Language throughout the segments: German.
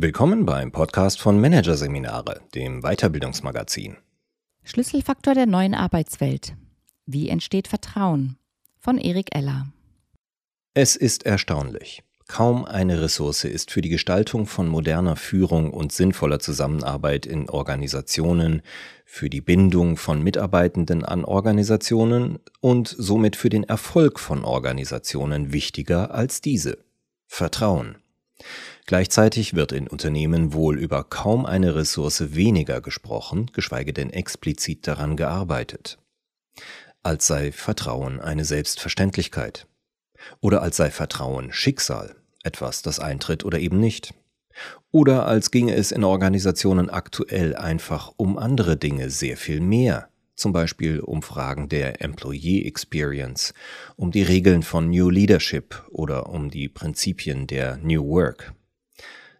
Willkommen beim Podcast von Managerseminare, dem Weiterbildungsmagazin. Schlüsselfaktor der neuen Arbeitswelt. Wie entsteht Vertrauen? Von Erik Eller. Es ist erstaunlich. Kaum eine Ressource ist für die Gestaltung von moderner Führung und sinnvoller Zusammenarbeit in Organisationen, für die Bindung von Mitarbeitenden an Organisationen und somit für den Erfolg von Organisationen wichtiger als diese. Vertrauen. Gleichzeitig wird in Unternehmen wohl über kaum eine Ressource weniger gesprochen, geschweige denn explizit daran gearbeitet. Als sei Vertrauen eine Selbstverständlichkeit. Oder als sei Vertrauen Schicksal, etwas, das eintritt oder eben nicht. Oder als ginge es in Organisationen aktuell einfach um andere Dinge sehr viel mehr, zum Beispiel um Fragen der Employee Experience, um die Regeln von New Leadership oder um die Prinzipien der New Work.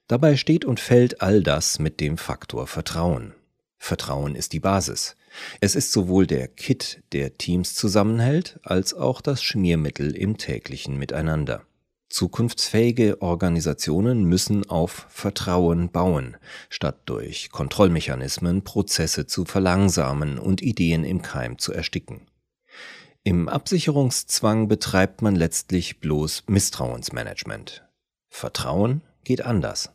Dabei steht und fällt all das mit dem Faktor Vertrauen. Vertrauen ist die Basis. Es ist sowohl der Kit, der Teams zusammenhält, als auch das Schmiermittel im täglichen Miteinander. Zukunftsfähige Organisationen müssen auf Vertrauen bauen, statt durch Kontrollmechanismen Prozesse zu verlangsamen und Ideen im Keim zu ersticken. Im Absicherungszwang betreibt man letztlich bloß Misstrauensmanagement. Vertrauen geht anders.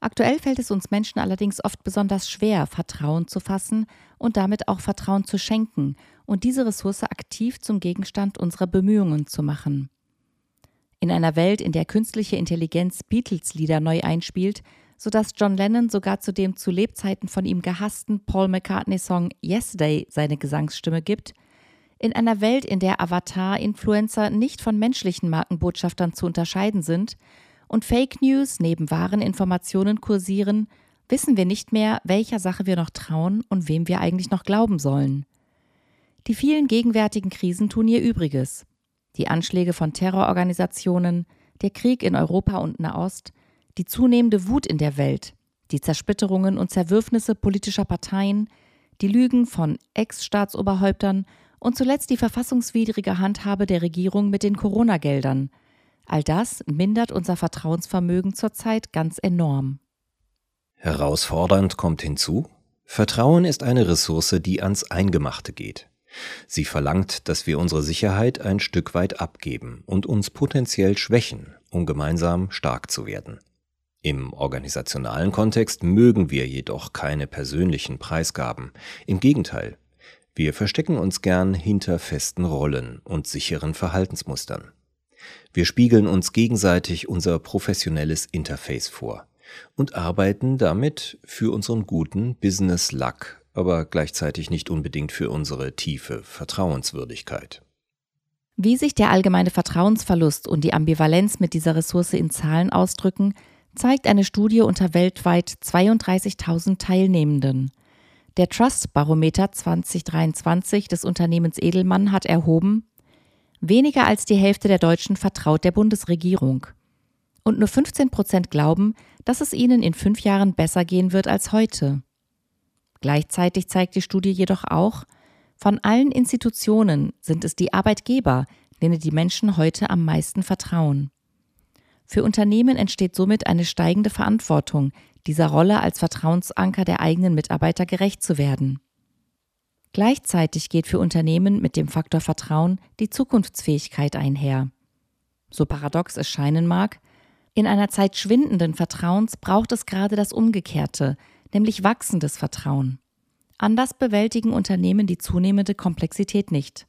Aktuell fällt es uns Menschen allerdings oft besonders schwer, Vertrauen zu fassen und damit auch Vertrauen zu schenken und diese Ressource aktiv zum Gegenstand unserer Bemühungen zu machen. In einer Welt, in der künstliche Intelligenz Beatles-Lieder neu einspielt, sodass John Lennon sogar zu dem zu Lebzeiten von ihm gehassten Paul McCartney-Song Yesterday seine Gesangsstimme gibt, in einer Welt, in der Avatar-Influencer nicht von menschlichen Markenbotschaftern zu unterscheiden sind und Fake News neben wahren Informationen kursieren, wissen wir nicht mehr, welcher Sache wir noch trauen und wem wir eigentlich noch glauben sollen. Die vielen gegenwärtigen Krisen tun ihr Übriges. Die Anschläge von Terrororganisationen, der Krieg in Europa und Nahost, die zunehmende Wut in der Welt, die Zersplitterungen und Zerwürfnisse politischer Parteien, die Lügen von Ex-Staatsoberhäuptern und zuletzt die verfassungswidrige Handhabe der Regierung mit den Corona-Geldern, All das mindert unser Vertrauensvermögen zurzeit ganz enorm. Herausfordernd kommt hinzu, Vertrauen ist eine Ressource, die ans Eingemachte geht. Sie verlangt, dass wir unsere Sicherheit ein Stück weit abgeben und uns potenziell schwächen, um gemeinsam stark zu werden. Im organisationalen Kontext mögen wir jedoch keine persönlichen Preisgaben. Im Gegenteil, wir verstecken uns gern hinter festen Rollen und sicheren Verhaltensmustern. Wir spiegeln uns gegenseitig unser professionelles Interface vor und arbeiten damit für unseren guten Business Luck, aber gleichzeitig nicht unbedingt für unsere tiefe Vertrauenswürdigkeit. Wie sich der allgemeine Vertrauensverlust und die Ambivalenz mit dieser Ressource in Zahlen ausdrücken, zeigt eine Studie unter weltweit 32.000 Teilnehmenden. Der Trust Barometer 2023 des Unternehmens Edelmann hat erhoben, Weniger als die Hälfte der Deutschen vertraut der Bundesregierung. Und nur 15 Prozent glauben, dass es ihnen in fünf Jahren besser gehen wird als heute. Gleichzeitig zeigt die Studie jedoch auch, von allen Institutionen sind es die Arbeitgeber, denen die Menschen heute am meisten vertrauen. Für Unternehmen entsteht somit eine steigende Verantwortung, dieser Rolle als Vertrauensanker der eigenen Mitarbeiter gerecht zu werden. Gleichzeitig geht für Unternehmen mit dem Faktor Vertrauen die Zukunftsfähigkeit einher. So paradox es scheinen mag, in einer Zeit schwindenden Vertrauens braucht es gerade das Umgekehrte, nämlich wachsendes Vertrauen. Anders bewältigen Unternehmen die zunehmende Komplexität nicht.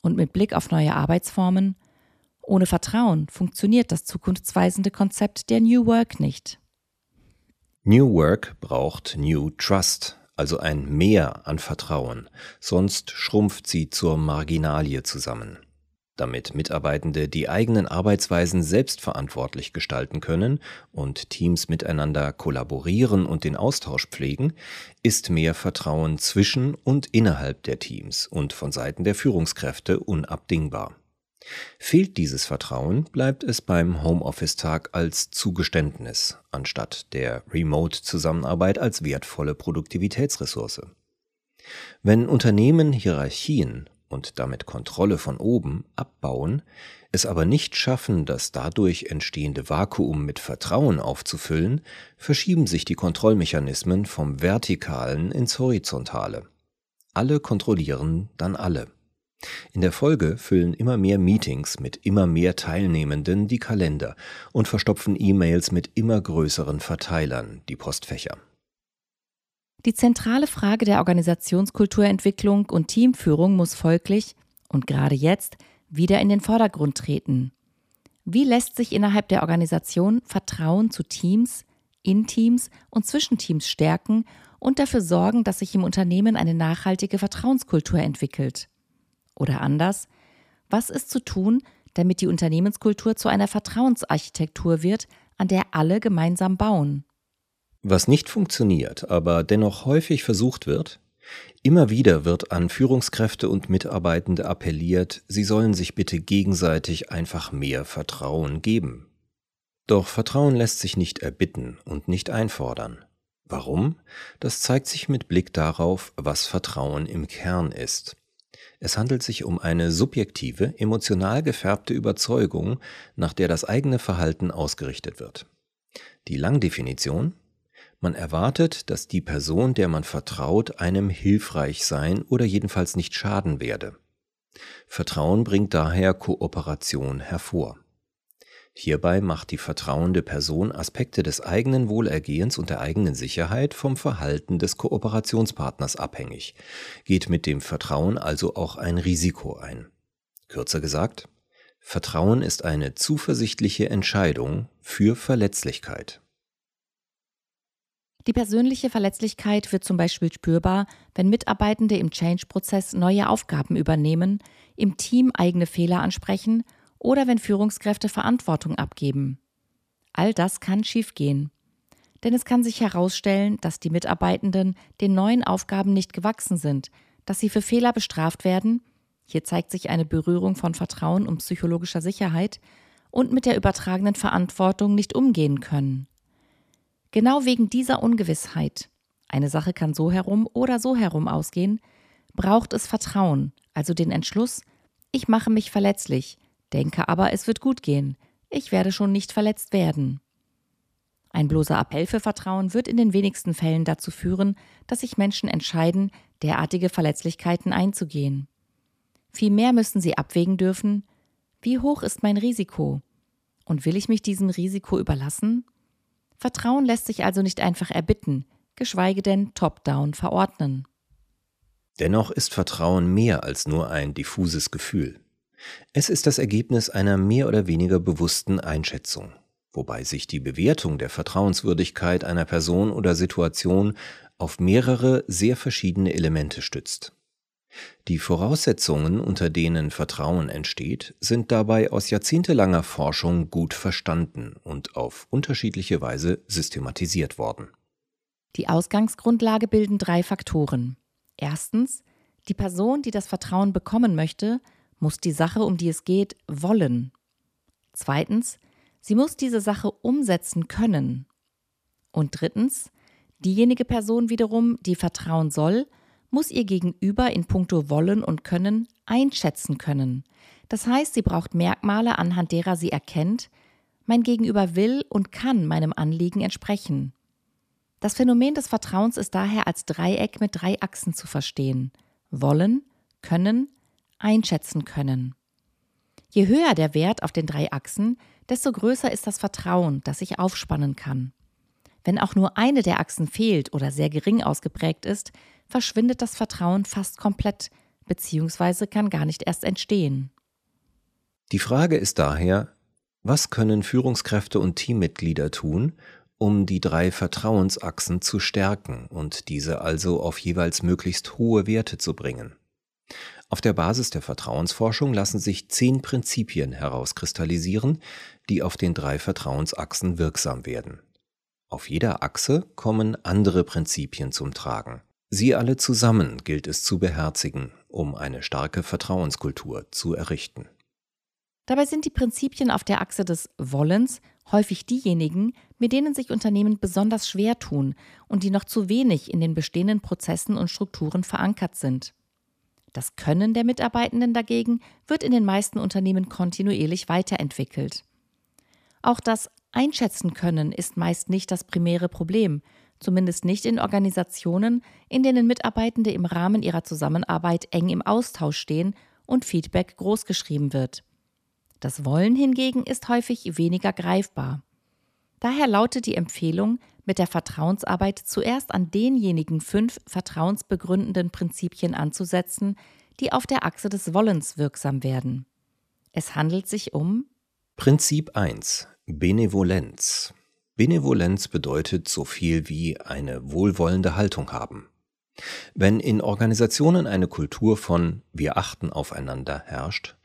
Und mit Blick auf neue Arbeitsformen, ohne Vertrauen funktioniert das zukunftsweisende Konzept der New Work nicht. New Work braucht New Trust, also ein Mehr an Vertrauen, sonst schrumpft sie zur Marginalie zusammen. Damit Mitarbeitende die eigenen Arbeitsweisen selbstverantwortlich gestalten können und Teams miteinander kollaborieren und den Austausch pflegen, ist mehr Vertrauen zwischen und innerhalb der Teams und von Seiten der Führungskräfte unabdingbar. Fehlt dieses Vertrauen, bleibt es beim Homeoffice-Tag als Zugeständnis, anstatt der Remote-Zusammenarbeit als wertvolle Produktivitätsressource. Wenn Unternehmen Hierarchien und damit Kontrolle von oben abbauen, es aber nicht schaffen, das dadurch entstehende Vakuum mit Vertrauen aufzufüllen, verschieben sich die Kontrollmechanismen vom Vertikalen ins Horizontale. Alle kontrollieren dann alle. In der Folge füllen immer mehr Meetings mit immer mehr Teilnehmenden die Kalender und verstopfen E-Mails mit immer größeren Verteilern die Postfächer. Die zentrale Frage der Organisationskulturentwicklung und Teamführung muss folglich und gerade jetzt wieder in den Vordergrund treten. Wie lässt sich innerhalb der Organisation Vertrauen zu Teams, in Teams und zwischen Teams stärken und dafür sorgen, dass sich im Unternehmen eine nachhaltige Vertrauenskultur entwickelt? Oder anders, was ist zu tun, damit die Unternehmenskultur zu einer Vertrauensarchitektur wird, an der alle gemeinsam bauen? Was nicht funktioniert, aber dennoch häufig versucht wird, immer wieder wird an Führungskräfte und Mitarbeitende appelliert, sie sollen sich bitte gegenseitig einfach mehr Vertrauen geben. Doch Vertrauen lässt sich nicht erbitten und nicht einfordern. Warum? Das zeigt sich mit Blick darauf, was Vertrauen im Kern ist. Es handelt sich um eine subjektive, emotional gefärbte Überzeugung, nach der das eigene Verhalten ausgerichtet wird. Die Langdefinition man erwartet, dass die Person, der man vertraut, einem hilfreich sein oder jedenfalls nicht schaden werde. Vertrauen bringt daher Kooperation hervor. Hierbei macht die vertrauende Person Aspekte des eigenen Wohlergehens und der eigenen Sicherheit vom Verhalten des Kooperationspartners abhängig, geht mit dem Vertrauen also auch ein Risiko ein. Kürzer gesagt, Vertrauen ist eine zuversichtliche Entscheidung für Verletzlichkeit. Die persönliche Verletzlichkeit wird zum Beispiel spürbar, wenn Mitarbeitende im Change-Prozess neue Aufgaben übernehmen, im Team eigene Fehler ansprechen oder wenn Führungskräfte Verantwortung abgeben. All das kann schiefgehen. Denn es kann sich herausstellen, dass die Mitarbeitenden den neuen Aufgaben nicht gewachsen sind, dass sie für Fehler bestraft werden, hier zeigt sich eine Berührung von Vertrauen und psychologischer Sicherheit, und mit der übertragenen Verantwortung nicht umgehen können. Genau wegen dieser Ungewissheit, eine Sache kann so herum oder so herum ausgehen, braucht es Vertrauen, also den Entschluss, ich mache mich verletzlich, denke aber, es wird gut gehen, ich werde schon nicht verletzt werden. Ein bloßer Appell für Vertrauen wird in den wenigsten Fällen dazu führen, dass sich Menschen entscheiden, derartige Verletzlichkeiten einzugehen. Vielmehr müssen sie abwägen dürfen, wie hoch ist mein Risiko? Und will ich mich diesem Risiko überlassen? Vertrauen lässt sich also nicht einfach erbitten, geschweige denn top-down verordnen. Dennoch ist Vertrauen mehr als nur ein diffuses Gefühl. Es ist das Ergebnis einer mehr oder weniger bewussten Einschätzung, wobei sich die Bewertung der Vertrauenswürdigkeit einer Person oder Situation auf mehrere sehr verschiedene Elemente stützt. Die Voraussetzungen, unter denen Vertrauen entsteht, sind dabei aus jahrzehntelanger Forschung gut verstanden und auf unterschiedliche Weise systematisiert worden. Die Ausgangsgrundlage bilden drei Faktoren. Erstens, die Person, die das Vertrauen bekommen möchte, muss die Sache, um die es geht, wollen. Zweitens, sie muss diese Sache umsetzen können. Und drittens, diejenige Person wiederum, die vertrauen soll, muss ihr Gegenüber in puncto Wollen und Können einschätzen können. Das heißt, sie braucht Merkmale, anhand derer sie erkennt, mein Gegenüber will und kann meinem Anliegen entsprechen. Das Phänomen des Vertrauens ist daher als Dreieck mit drei Achsen zu verstehen. Wollen, können, einschätzen können. Je höher der Wert auf den drei Achsen, desto größer ist das Vertrauen, das ich aufspannen kann. Wenn auch nur eine der Achsen fehlt oder sehr gering ausgeprägt ist, verschwindet das Vertrauen fast komplett bzw. kann gar nicht erst entstehen. Die Frage ist daher, was können Führungskräfte und Teammitglieder tun, um die drei Vertrauensachsen zu stärken und diese also auf jeweils möglichst hohe Werte zu bringen? Auf der Basis der Vertrauensforschung lassen sich zehn Prinzipien herauskristallisieren, die auf den drei Vertrauensachsen wirksam werden. Auf jeder Achse kommen andere Prinzipien zum Tragen. Sie alle zusammen gilt es zu beherzigen, um eine starke Vertrauenskultur zu errichten. Dabei sind die Prinzipien auf der Achse des Wollens häufig diejenigen, mit denen sich Unternehmen besonders schwer tun und die noch zu wenig in den bestehenden Prozessen und Strukturen verankert sind. Das Können der Mitarbeitenden dagegen wird in den meisten Unternehmen kontinuierlich weiterentwickelt. Auch das Einschätzen können ist meist nicht das primäre Problem, zumindest nicht in Organisationen, in denen Mitarbeitende im Rahmen ihrer Zusammenarbeit eng im Austausch stehen und Feedback großgeschrieben wird. Das Wollen hingegen ist häufig weniger greifbar. Daher lautet die Empfehlung, mit der Vertrauensarbeit zuerst an denjenigen fünf vertrauensbegründenden Prinzipien anzusetzen, die auf der Achse des Wollens wirksam werden. Es handelt sich um Prinzip 1 Benevolenz. Benevolenz bedeutet so viel wie eine wohlwollende Haltung haben. Wenn in Organisationen eine Kultur von wir achten aufeinander herrscht,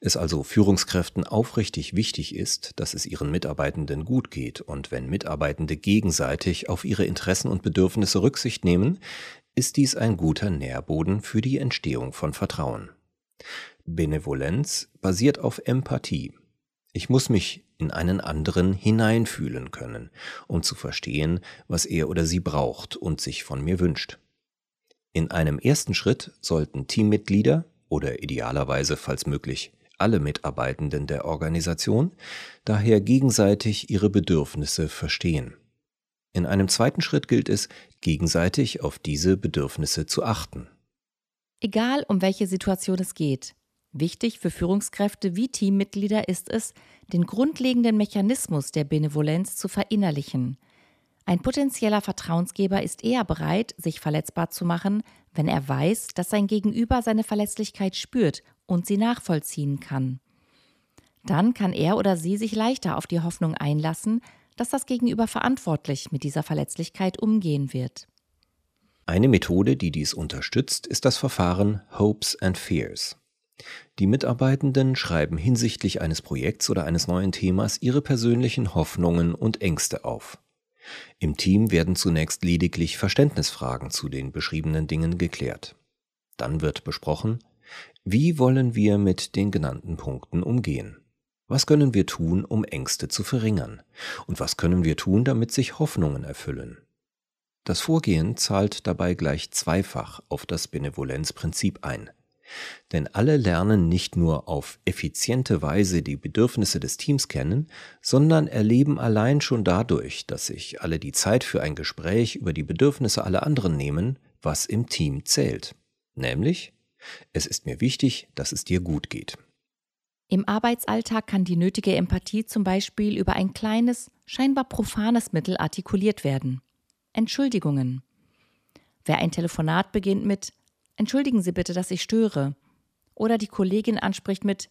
es also Führungskräften aufrichtig wichtig ist, dass es ihren Mitarbeitenden gut geht und wenn Mitarbeitende gegenseitig auf ihre Interessen und Bedürfnisse Rücksicht nehmen, ist dies ein guter Nährboden für die Entstehung von Vertrauen. Benevolenz basiert auf Empathie. Ich muss mich in einen anderen hineinfühlen können, um zu verstehen, was er oder sie braucht und sich von mir wünscht. In einem ersten Schritt sollten Teammitglieder oder idealerweise, falls möglich, alle Mitarbeitenden der Organisation daher gegenseitig ihre Bedürfnisse verstehen. In einem zweiten Schritt gilt es, gegenseitig auf diese Bedürfnisse zu achten. Egal um welche Situation es geht, wichtig für Führungskräfte wie Teammitglieder ist es, den grundlegenden Mechanismus der Benevolenz zu verinnerlichen, ein potenzieller Vertrauensgeber ist eher bereit, sich verletzbar zu machen, wenn er weiß, dass sein Gegenüber seine Verletzlichkeit spürt und sie nachvollziehen kann. Dann kann er oder sie sich leichter auf die Hoffnung einlassen, dass das Gegenüber verantwortlich mit dieser Verletzlichkeit umgehen wird. Eine Methode, die dies unterstützt, ist das Verfahren Hopes and Fears. Die Mitarbeitenden schreiben hinsichtlich eines Projekts oder eines neuen Themas ihre persönlichen Hoffnungen und Ängste auf. Im Team werden zunächst lediglich Verständnisfragen zu den beschriebenen Dingen geklärt. Dann wird besprochen, wie wollen wir mit den genannten Punkten umgehen? Was können wir tun, um Ängste zu verringern? Und was können wir tun, damit sich Hoffnungen erfüllen? Das Vorgehen zahlt dabei gleich zweifach auf das Benevolenzprinzip ein. Denn alle lernen nicht nur auf effiziente Weise die Bedürfnisse des Teams kennen, sondern erleben allein schon dadurch, dass sich alle die Zeit für ein Gespräch über die Bedürfnisse aller anderen nehmen, was im Team zählt. Nämlich, es ist mir wichtig, dass es dir gut geht. Im Arbeitsalltag kann die nötige Empathie zum Beispiel über ein kleines, scheinbar profanes Mittel artikuliert werden. Entschuldigungen. Wer ein Telefonat beginnt mit Entschuldigen Sie bitte, dass ich störe. Oder die Kollegin anspricht mit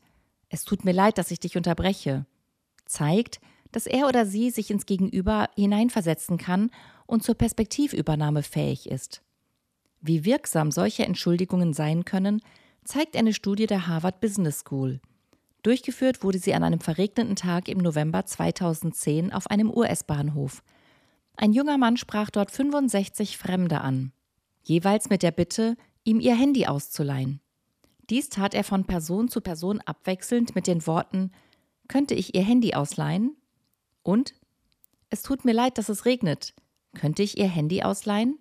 Es tut mir leid, dass ich dich unterbreche. Zeigt, dass er oder sie sich ins Gegenüber hineinversetzen kann und zur Perspektivübernahme fähig ist. Wie wirksam solche Entschuldigungen sein können, zeigt eine Studie der Harvard Business School. Durchgeführt wurde sie an einem verregneten Tag im November 2010 auf einem US-Bahnhof. Ein junger Mann sprach dort 65 Fremde an, jeweils mit der Bitte, ihm ihr Handy auszuleihen. Dies tat er von Person zu Person abwechselnd mit den Worten Könnte ich Ihr Handy ausleihen? Und Es tut mir leid, dass es regnet. Könnte ich Ihr Handy ausleihen?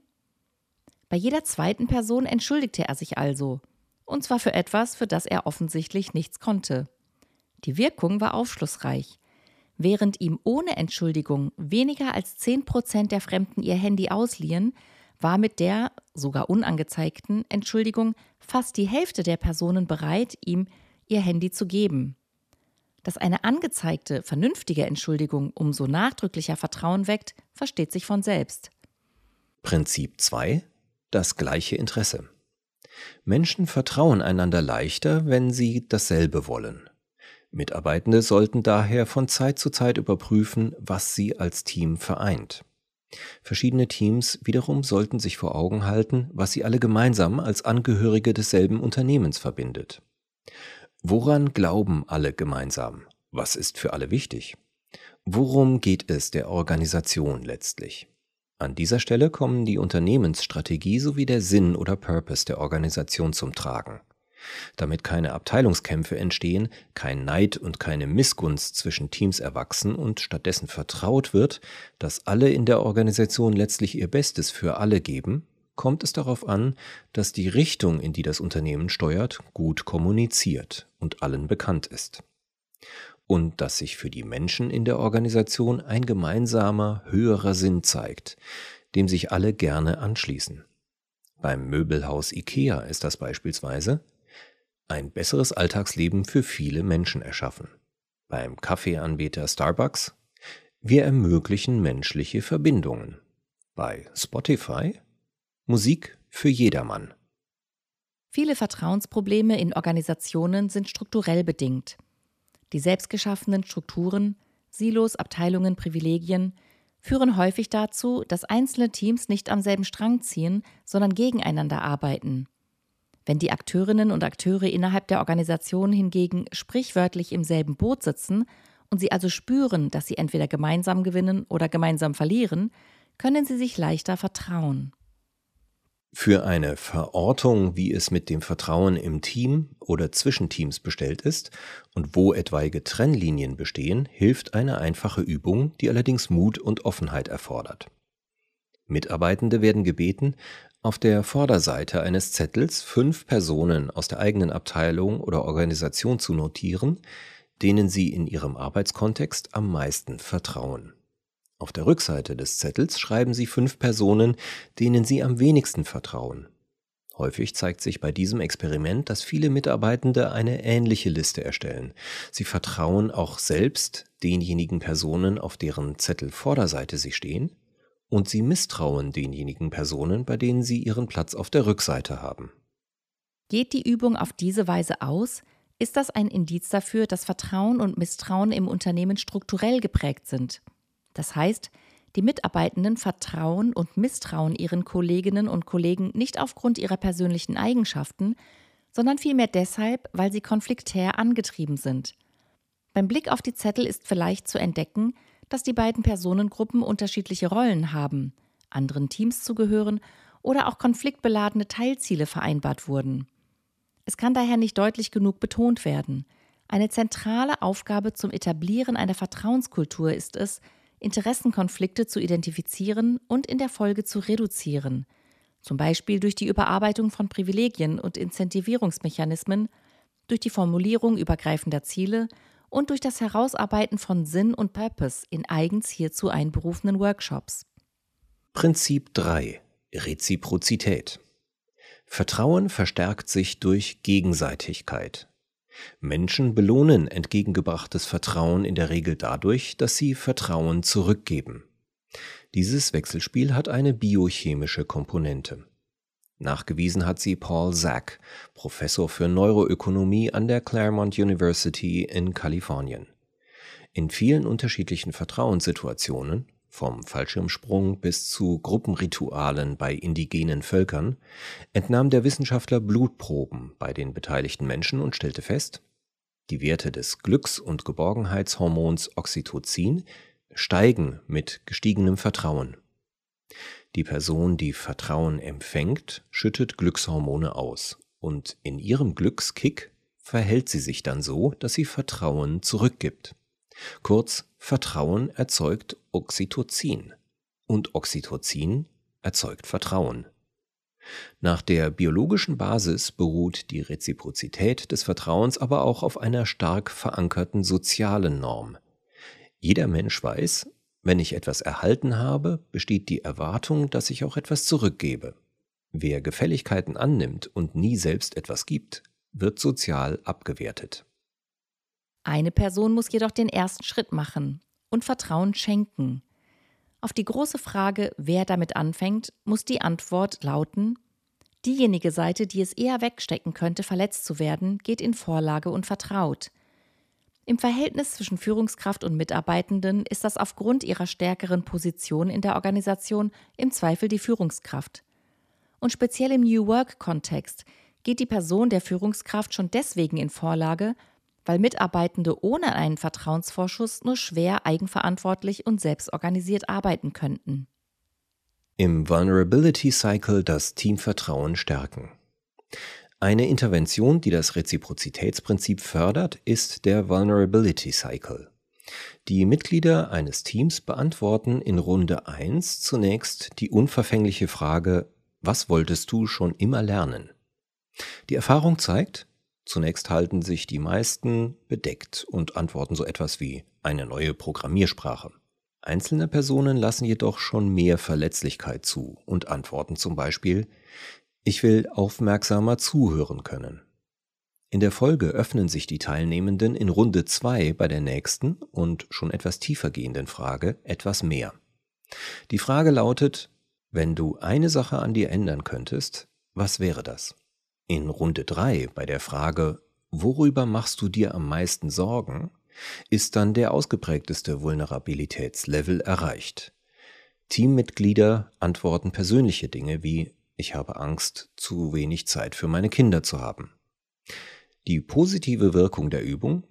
Bei jeder zweiten Person entschuldigte er sich also, und zwar für etwas, für das er offensichtlich nichts konnte. Die Wirkung war aufschlussreich. Während ihm ohne Entschuldigung weniger als 10 Prozent der Fremden ihr Handy ausliehen, war mit der sogar unangezeigten Entschuldigung fast die Hälfte der Personen bereit, ihm ihr Handy zu geben. Dass eine angezeigte, vernünftige Entschuldigung umso nachdrücklicher Vertrauen weckt, versteht sich von selbst. Prinzip 2. Das gleiche Interesse. Menschen vertrauen einander leichter, wenn sie dasselbe wollen. Mitarbeitende sollten daher von Zeit zu Zeit überprüfen, was sie als Team vereint. Verschiedene Teams wiederum sollten sich vor Augen halten, was sie alle gemeinsam als Angehörige desselben Unternehmens verbindet. Woran glauben alle gemeinsam? Was ist für alle wichtig? Worum geht es der Organisation letztlich? An dieser Stelle kommen die Unternehmensstrategie sowie der Sinn oder Purpose der Organisation zum Tragen. Damit keine Abteilungskämpfe entstehen, kein Neid und keine Missgunst zwischen Teams erwachsen und stattdessen vertraut wird, dass alle in der Organisation letztlich ihr Bestes für alle geben, kommt es darauf an, dass die Richtung, in die das Unternehmen steuert, gut kommuniziert und allen bekannt ist. Und dass sich für die Menschen in der Organisation ein gemeinsamer, höherer Sinn zeigt, dem sich alle gerne anschließen. Beim Möbelhaus IKEA ist das beispielsweise ein besseres Alltagsleben für viele Menschen erschaffen. Beim Kaffeeanbieter Starbucks wir ermöglichen menschliche Verbindungen. Bei Spotify Musik für jedermann. Viele Vertrauensprobleme in Organisationen sind strukturell bedingt. Die selbstgeschaffenen Strukturen, Silos, Abteilungen, Privilegien führen häufig dazu, dass einzelne Teams nicht am selben Strang ziehen, sondern gegeneinander arbeiten. Wenn die Akteurinnen und Akteure innerhalb der Organisation hingegen sprichwörtlich im selben Boot sitzen und sie also spüren, dass sie entweder gemeinsam gewinnen oder gemeinsam verlieren, können sie sich leichter vertrauen. Für eine Verortung, wie es mit dem Vertrauen im Team oder zwischen Teams bestellt ist und wo etwaige Trennlinien bestehen, hilft eine einfache Übung, die allerdings Mut und Offenheit erfordert. Mitarbeitende werden gebeten, auf der Vorderseite eines Zettels fünf Personen aus der eigenen Abteilung oder Organisation zu notieren, denen sie in ihrem Arbeitskontext am meisten vertrauen. Auf der Rückseite des Zettels schreiben Sie fünf Personen, denen Sie am wenigsten vertrauen. Häufig zeigt sich bei diesem Experiment, dass viele Mitarbeitende eine ähnliche Liste erstellen. Sie vertrauen auch selbst denjenigen Personen, auf deren Zettelvorderseite sie stehen, und sie misstrauen denjenigen Personen, bei denen sie ihren Platz auf der Rückseite haben. Geht die Übung auf diese Weise aus, ist das ein Indiz dafür, dass Vertrauen und Misstrauen im Unternehmen strukturell geprägt sind. Das heißt, die Mitarbeitenden vertrauen und misstrauen ihren Kolleginnen und Kollegen nicht aufgrund ihrer persönlichen Eigenschaften, sondern vielmehr deshalb, weil sie konfliktär angetrieben sind. Beim Blick auf die Zettel ist vielleicht zu entdecken, dass die beiden Personengruppen unterschiedliche Rollen haben, anderen Teams zugehören oder auch konfliktbeladene Teilziele vereinbart wurden. Es kann daher nicht deutlich genug betont werden. Eine zentrale Aufgabe zum Etablieren einer Vertrauenskultur ist es, Interessenkonflikte zu identifizieren und in der Folge zu reduzieren, zum Beispiel durch die Überarbeitung von Privilegien und Incentivierungsmechanismen, durch die Formulierung übergreifender Ziele und durch das Herausarbeiten von Sinn und Purpose in eigens hierzu einberufenen Workshops. Prinzip 3 Reziprozität Vertrauen verstärkt sich durch Gegenseitigkeit. Menschen belohnen entgegengebrachtes Vertrauen in der Regel dadurch, dass sie Vertrauen zurückgeben. Dieses Wechselspiel hat eine biochemische Komponente. Nachgewiesen hat sie Paul Zack, Professor für Neuroökonomie an der Claremont University in Kalifornien. In vielen unterschiedlichen Vertrauenssituationen, vom Fallschirmsprung bis zu Gruppenritualen bei indigenen Völkern, entnahm der Wissenschaftler Blutproben bei den beteiligten Menschen und stellte fest, die Werte des Glücks- und Geborgenheitshormons Oxytocin steigen mit gestiegenem Vertrauen. Die Person, die Vertrauen empfängt, schüttet Glückshormone aus und in ihrem Glückskick verhält sie sich dann so, dass sie Vertrauen zurückgibt. Kurz, Vertrauen erzeugt Oxytocin und Oxytocin erzeugt Vertrauen. Nach der biologischen Basis beruht die Reziprozität des Vertrauens aber auch auf einer stark verankerten sozialen Norm. Jeder Mensch weiß, wenn ich etwas erhalten habe, besteht die Erwartung, dass ich auch etwas zurückgebe. Wer Gefälligkeiten annimmt und nie selbst etwas gibt, wird sozial abgewertet. Eine Person muss jedoch den ersten Schritt machen und Vertrauen schenken. Auf die große Frage, wer damit anfängt, muss die Antwort lauten, diejenige Seite, die es eher wegstecken könnte, verletzt zu werden, geht in Vorlage und vertraut. Im Verhältnis zwischen Führungskraft und Mitarbeitenden ist das aufgrund ihrer stärkeren Position in der Organisation im Zweifel die Führungskraft. Und speziell im New Work-Kontext geht die Person der Führungskraft schon deswegen in Vorlage, weil Mitarbeitende ohne einen Vertrauensvorschuss nur schwer eigenverantwortlich und selbstorganisiert arbeiten könnten. Im Vulnerability Cycle das Teamvertrauen stärken. Eine Intervention, die das Reziprozitätsprinzip fördert, ist der Vulnerability Cycle. Die Mitglieder eines Teams beantworten in Runde 1 zunächst die unverfängliche Frage, Was wolltest du schon immer lernen? Die Erfahrung zeigt, zunächst halten sich die meisten bedeckt und antworten so etwas wie eine neue Programmiersprache. Einzelne Personen lassen jedoch schon mehr Verletzlichkeit zu und antworten zum Beispiel, ich will aufmerksamer zuhören können. In der Folge öffnen sich die Teilnehmenden in Runde 2 bei der nächsten und schon etwas tiefer gehenden Frage etwas mehr. Die Frage lautet, wenn du eine Sache an dir ändern könntest, was wäre das? In Runde 3 bei der Frage, worüber machst du dir am meisten Sorgen, ist dann der ausgeprägteste Vulnerabilitätslevel erreicht. Teammitglieder antworten persönliche Dinge wie ich habe Angst, zu wenig Zeit für meine Kinder zu haben. Die positive Wirkung der Übung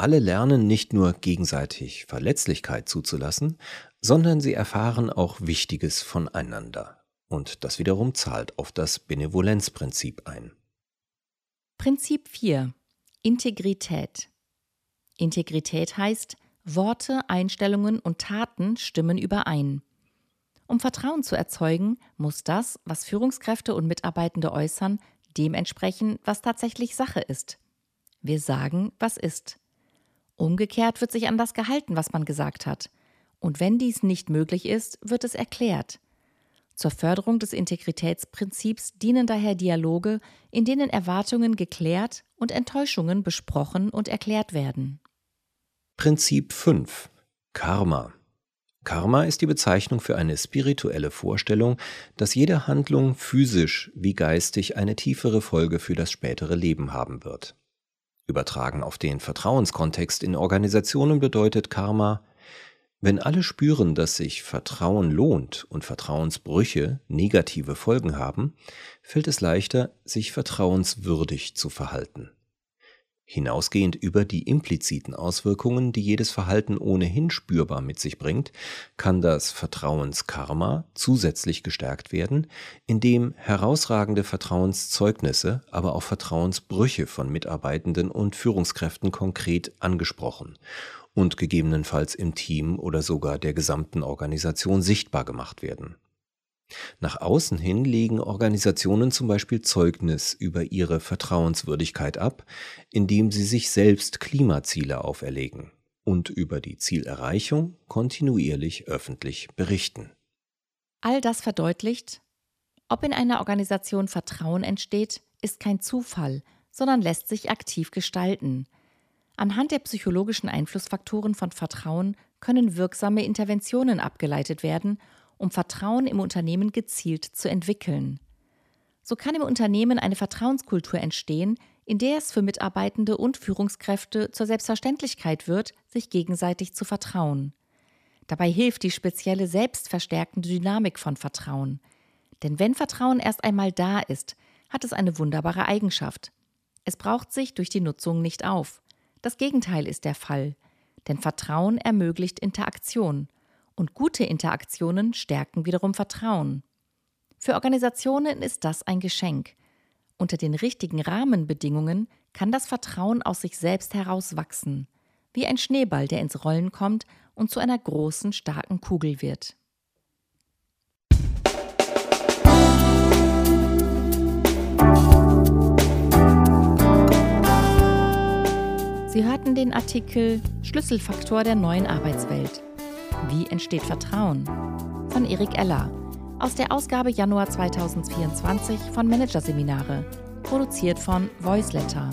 alle lernen nicht nur gegenseitig Verletzlichkeit zuzulassen, sondern sie erfahren auch Wichtiges voneinander. Und das wiederum zahlt auf das Benevolenzprinzip ein. Prinzip 4. Integrität. Integrität heißt, Worte, Einstellungen und Taten stimmen überein. Um Vertrauen zu erzeugen, muss das, was Führungskräfte und Mitarbeitende äußern, dem entsprechen, was tatsächlich Sache ist. Wir sagen, was ist. Umgekehrt wird sich an das gehalten, was man gesagt hat. Und wenn dies nicht möglich ist, wird es erklärt. Zur Förderung des Integritätsprinzips dienen daher Dialoge, in denen Erwartungen geklärt und Enttäuschungen besprochen und erklärt werden. Prinzip 5 Karma Karma ist die Bezeichnung für eine spirituelle Vorstellung, dass jede Handlung physisch wie geistig eine tiefere Folge für das spätere Leben haben wird. Übertragen auf den Vertrauenskontext in Organisationen bedeutet Karma, wenn alle spüren, dass sich Vertrauen lohnt und Vertrauensbrüche negative Folgen haben, fällt es leichter, sich vertrauenswürdig zu verhalten. Hinausgehend über die impliziten Auswirkungen, die jedes Verhalten ohnehin spürbar mit sich bringt, kann das Vertrauenskarma zusätzlich gestärkt werden, indem herausragende Vertrauenszeugnisse, aber auch Vertrauensbrüche von Mitarbeitenden und Führungskräften konkret angesprochen und gegebenenfalls im Team oder sogar der gesamten Organisation sichtbar gemacht werden. Nach außen hin legen Organisationen zum Beispiel Zeugnis über ihre Vertrauenswürdigkeit ab, indem sie sich selbst Klimaziele auferlegen und über die Zielerreichung kontinuierlich öffentlich berichten. All das verdeutlicht, ob in einer Organisation Vertrauen entsteht, ist kein Zufall, sondern lässt sich aktiv gestalten. Anhand der psychologischen Einflussfaktoren von Vertrauen können wirksame Interventionen abgeleitet werden um Vertrauen im Unternehmen gezielt zu entwickeln. So kann im Unternehmen eine Vertrauenskultur entstehen, in der es für Mitarbeitende und Führungskräfte zur Selbstverständlichkeit wird, sich gegenseitig zu vertrauen. Dabei hilft die spezielle selbstverstärkende Dynamik von Vertrauen. Denn wenn Vertrauen erst einmal da ist, hat es eine wunderbare Eigenschaft. Es braucht sich durch die Nutzung nicht auf. Das Gegenteil ist der Fall. Denn Vertrauen ermöglicht Interaktion und gute Interaktionen stärken wiederum Vertrauen. Für Organisationen ist das ein Geschenk. Unter den richtigen Rahmenbedingungen kann das Vertrauen aus sich selbst heraus wachsen, wie ein Schneeball, der ins Rollen kommt und zu einer großen, starken Kugel wird. Sie hörten den Artikel Schlüsselfaktor der neuen Arbeitswelt wie entsteht Vertrauen? von Erik Eller aus der Ausgabe Januar 2024 von Managerseminare, produziert von Voiceletter.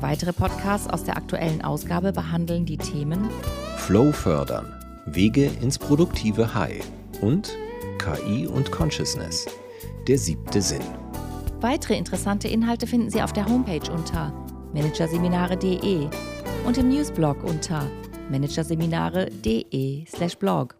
Weitere Podcasts aus der aktuellen Ausgabe behandeln die Themen Flow fördern, Wege ins produktive High und KI und Consciousness, der siebte Sinn. Weitere interessante Inhalte finden Sie auf der Homepage unter managerseminare.de und im Newsblog unter managerseminare.de/blog.